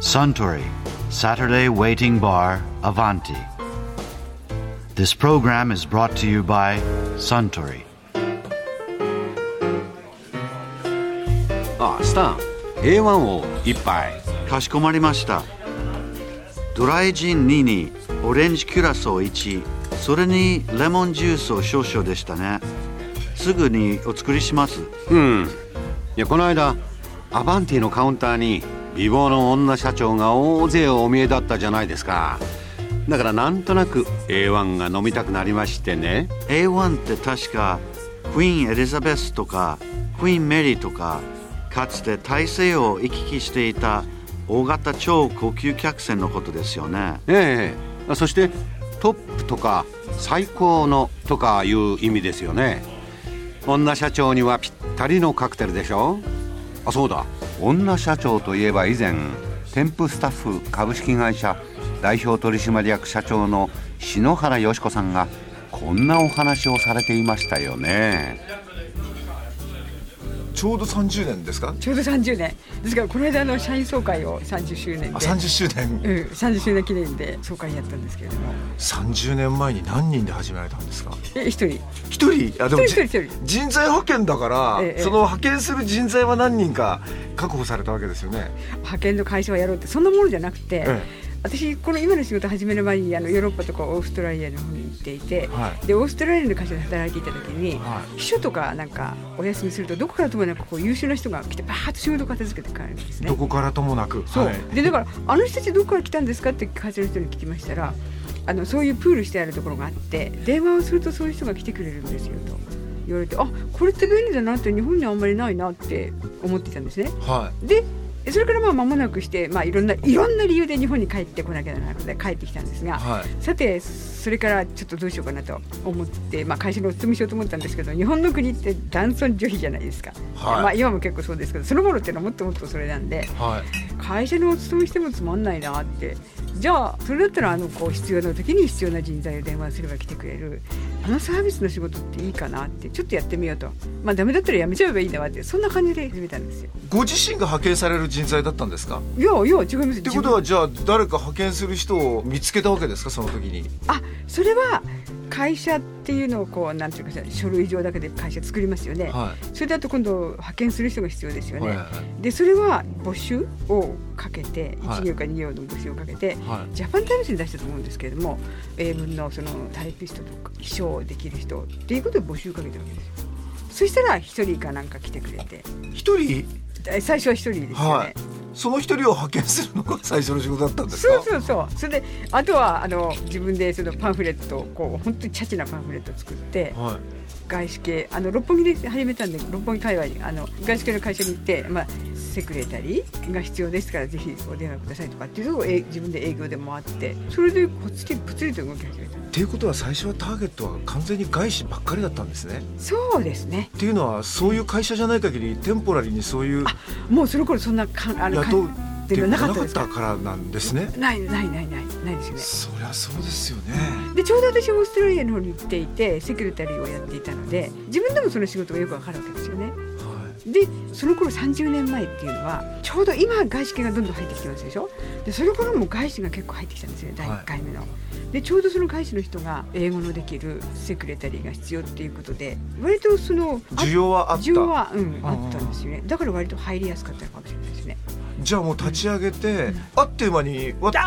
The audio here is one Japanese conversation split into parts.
Suntory Saturday Waiting Bar Avanti. This program is brought to you by Suntory. あスタン A1 を一杯かしこまりました。ドライジン2にオレンジキュラソー1、それにレモンジュースを少々でしたね。すぐにお作りします。うんいやこの間アバンティのカウンターに美貌の女社長が大勢お見えだったじゃないですか。だからなんとなく A1 が飲みたくなりましてね。A1 って確かクイーンエリザベスとかクイーンメリーとかかつて大西洋を行き来していた大型超高級客船のことですよね。ええ。そしてトップとか最高のとかいう意味ですよね。女社長にはぴったりのカクテルでしょあそうだ。女社長といえば以前添付スタッフ株式会社代表取締役社長の篠原よし子さんがこんなお話をされていましたよね。ちょうど30年ですか？ちょうど30年。ですからこの間の社員総会を30周年で。あ30周年。うん、30周年記念で総会やったんですけれども。30年前に何人で始められたんですか？え一人。一人？あでも一人一人一人。人材派遣だから、ええその派遣する人材は何人か確保されたわけですよね、派遣の会社をやろうってそんなものじゃなくて、え私この今の仕事始める前にあのヨーロッパとかオーストラリアの方に行っていて、はい。でオーストラリアの会社で働いていた時に、は秘書とかなんかお休みするとどこからともなくこう優秀な人が来てバーッと仕事を片付けて帰るんですね。ど。こからともなくそう、はい。でだからあの人たちどこから来たんですかって会社の人に聞きましたらあのそういうプールしてあるところがあって電話をするとそういう人が来てくれるんですよと。言われてあこれって便利だなって日本にはあんまりないなって思っていたんですね。はでそれからまあ間もなくして、まあ、いろんないろんな理由で日本に帰ってこなきゃならなくて帰ってきたんですが、はい。さてそれからちょっとどうしようかなと思って、まあ、会社にお勤めしようと思ったんですけど日本の国って男尊女卑じゃないですか、はい。まあ、今も結構そうですけどその頃っていうのはもっともっとそれなんでいはい。会社にお勤めしてもつまんないなってじゃあそれだったらあのこう必要な時に必要な人材を電話すれば来てくれるあのサービスの仕事っていいかなってちょっとやってみようと。まあダメだったらやめちゃえばいいんだわってそんな感じで始めたんですよ。ご自身が派遣される人材だったんですか？いやいや違いますってことはじゃあ誰か派遣する人を見つけたわけですか？その時に。あそれは会社っていうのをこうなんていうか書類上だけで会社作りますよね、はそれだと今度派遣する人が必要ですよね、はいはいはい。でそれは募集をかけてはい。1行か2行の募集をかけて、はい。ジャパンタイムズに出したと思うんですけれども英文のそのタイピストとか秘書できる人っていうことで募集をかけたわけですよ。そしたら一人かなんか来てくれて。一人？え最初は一人ですよね、はいその一人を派遣するのが最初の仕事だったんですか？そうそうそう。それであとはあの自分でそのパンフレットをこう本当にチャチなパンフレットを作ってはい外資系あの六本木で始めたんで六本木界隈にあの外資系の会社に行って、まあ、セクレタリーが必要ですからぜひお電話くださいとかっていうのをえ自分で営業で回ってそれでこっちでぷつりと動き始めた。っていうことは最初はターゲットは完全に外資ばっかりだったんですね。そうですね。っていうのはそういう会社じゃない限りテンポラリーにそういうもうその頃そんなかあの雇うかっていうのがなかったか？らなんですね。ないないないないないですよね。そりゃそうですよね。でちょうど私オーストラリアの方に行っていてセクレタリーをやっていたので自分でもその仕事がよくわかるわけですよね。はでその頃30年前っていうのはちょうど今外資系がどんどん入ってきてますでしょ？でそれ頃も外資が結構入ってきたんですよね第1回目の。でちょうどその外資の人が英語のできるセクレタリーが必要っていうことで割とそのあ需要はあった。需要は、うん、ああったんですよね。だから割と入りやすかったのかもしれないですね。じゃあもう立ち上げて、あっという間にわっと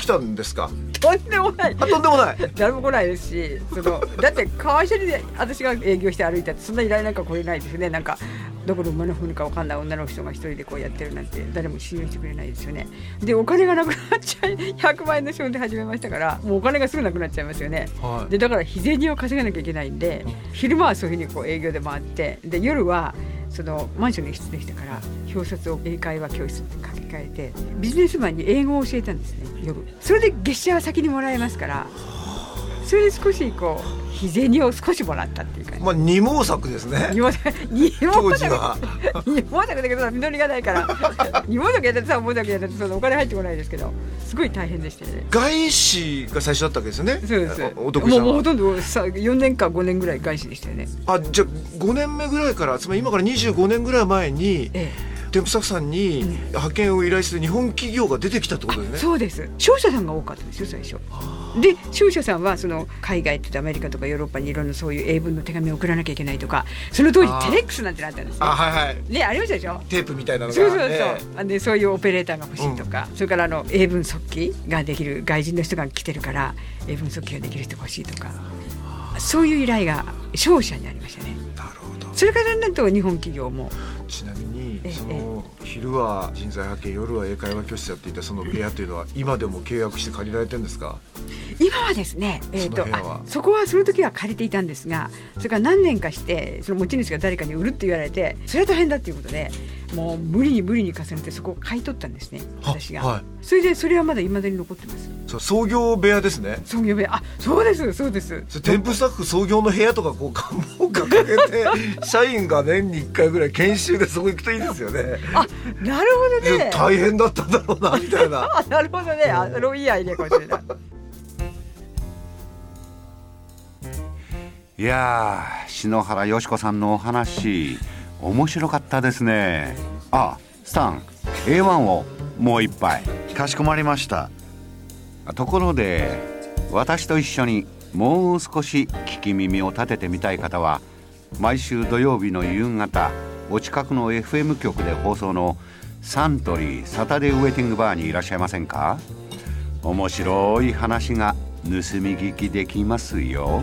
来たんですか？とんでもない。あとんでもない。誰も来ないですしそのだって会社で私が営業して歩いたってそんな依頼なんか来れないですよね。なんかどこの馬の踏むか分かんない女の人が一人でこうやってるなんて誰も信用してくれないですよね。でお金がなくなっちゃい100万円の仕事で始めましたからもうお金がすぐなくなっちゃいますよね。はい。でだから日銭を稼がなきゃいけないんで昼間はそういうふうにこう営業で回ってで夜はそのマンションの一室でしたから表札を英会話教室って書き換えてビジネスマンに英語を教えたんですね夜。それで月謝は先にもらえますからそれで少しこう日銭を少しもらったっていう感じ。まあ二毛作ですね二毛作二毛作二毛作だけど実りがないから二毛作やってさ毛作やってそのお金入ってこないですけどすごい大変でしたよね。外資が最初だったわけですよねそうですおお得もうもうほとんどさ4年か5年ぐらい外資でしたよね。あじゃあ5年目ぐらいからつまり今から25年ぐらい前にええ添付作さんに派遣を依頼する日本企業が出てきたってことですね。そうです。商社さんが多かったですよ最初。で商社さんはその海外ってアメリカとかヨーロッパにいろんなそういう英文の手紙を送らなきゃいけないとかその当時テレックスなんてなったんですねあはいはい。ねありましたでしょ？テープみたいなのが、そうそうそう、でそういうオペレーターが欲しいとか、それからあの英文速記ができる外人の人が来てるから英文速記ができる人が欲しいとか。そういう依頼が商社にありましたね。それからだんと日本企業もちなみにええその昼は人材派遣夜は英会話教室やっていたその部屋というのは今でも契約して借りられてるんですか？今はですね、えーとあそこはその時は借りていたんですがそれから何年かしてその持ち主が誰かに売るって言われてそれは大変だっていうことでもう無理に無理に重ねてそこを買い取ったんですねは私が、はい。それでそれはまだ未だに残ってます。そう創業部屋ですね。創業部屋。あそうですそうです。それ添付スタッフ創業の部屋とかこう看板掲げて 社員が年に1回ぐらい研修でそこ行くといいですよね。あなるほどね。大変だったんだろうなみたいな。あなるほどね。あそれもいいアイデアかもしれいいやー篠原よし子さんのお話面白かったですね。あスタン A1 をもう一杯。かしこまりました。ところで私と一緒にもう少し聞き耳を立ててみたい方は毎週土曜日の夕方お近くの FM 局で放送のサントリーサタデーウェイティングバーにいらっしゃいませんか？面白い話が盗み聞きできますよ。